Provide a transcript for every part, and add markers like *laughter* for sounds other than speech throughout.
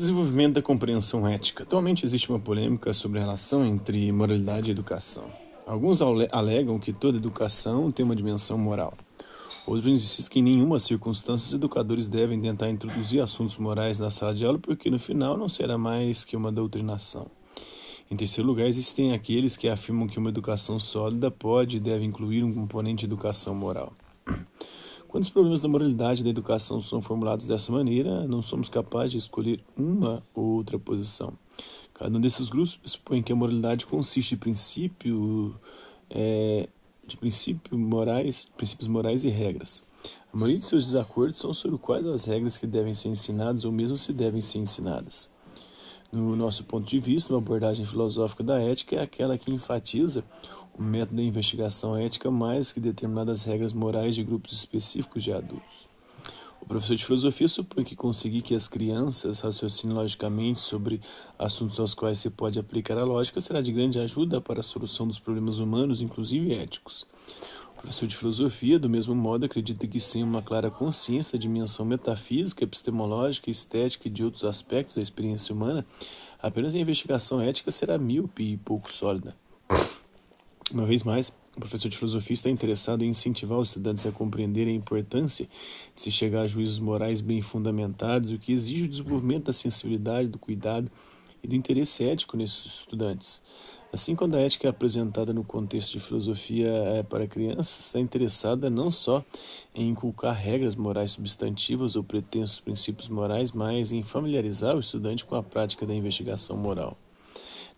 Desenvolvimento da compreensão ética. Atualmente existe uma polêmica sobre a relação entre moralidade e educação. Alguns alegam que toda educação tem uma dimensão moral. Outros insistem que em nenhuma circunstância os educadores devem tentar introduzir assuntos morais na sala de aula, porque no final não será mais que uma doutrinação. Em terceiro lugar, existem aqueles que afirmam que uma educação sólida pode e deve incluir um componente de educação moral. Quando os problemas da moralidade e da educação são formulados dessa maneira, não somos capazes de escolher uma ou outra posição. Cada um desses grupos supõe que a moralidade consiste de princípio, é, de princípio morais, princípios morais e regras. A maioria de seus desacordos são sobre quais as regras que devem ser ensinadas ou mesmo se devem ser ensinadas. No nosso ponto de vista, uma abordagem filosófica da ética é aquela que enfatiza o método da investigação ética mais que determinadas regras morais de grupos específicos de adultos. O professor de filosofia supõe que conseguir que as crianças raciocinem logicamente sobre assuntos aos quais se pode aplicar a lógica será de grande ajuda para a solução dos problemas humanos, inclusive éticos. Professor de filosofia, do mesmo modo, acredita que sem uma clara consciência da dimensão metafísica, epistemológica, estética e de outros aspectos da experiência humana, apenas a investigação ética será míope e pouco sólida. Uma vez mais, o professor de filosofia está interessado em incentivar os estudantes a compreenderem a importância de se chegar a juízos morais bem fundamentados, o que exige o desenvolvimento da sensibilidade, do cuidado e do interesse ético nesses estudantes. Assim, quando a ética é apresentada no contexto de filosofia é, para crianças, está interessada não só em inculcar regras morais substantivas ou pretensos princípios morais, mas em familiarizar o estudante com a prática da investigação moral.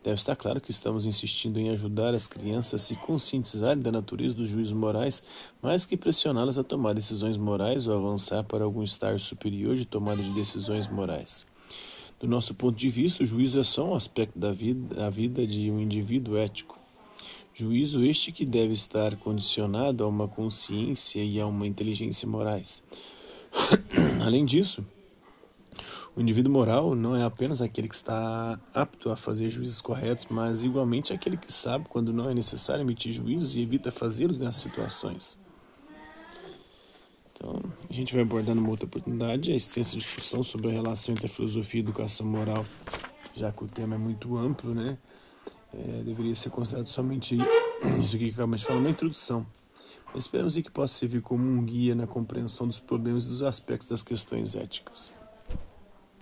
Deve estar claro que estamos insistindo em ajudar as crianças a se conscientizarem da natureza dos juízos morais, mais que pressioná-las a tomar decisões morais ou avançar para algum estágio superior de tomada de decisões morais. Do nosso ponto de vista, o juízo é só um aspecto da vida, da vida de um indivíduo ético. Juízo este que deve estar condicionado a uma consciência e a uma inteligência morais. *coughs* Além disso, o indivíduo moral não é apenas aquele que está apto a fazer juízos corretos, mas igualmente aquele que sabe quando não é necessário emitir juízos e evita fazê-los nessas situações. A gente vai abordar numa outra oportunidade a extensa discussão sobre a relação entre a filosofia e a educação moral, já que o tema é muito amplo, né? É, deveria ser considerado somente isso aqui que acabamos de falar, uma introdução. Mas esperamos que possa servir como um guia na compreensão dos problemas e dos aspectos das questões éticas.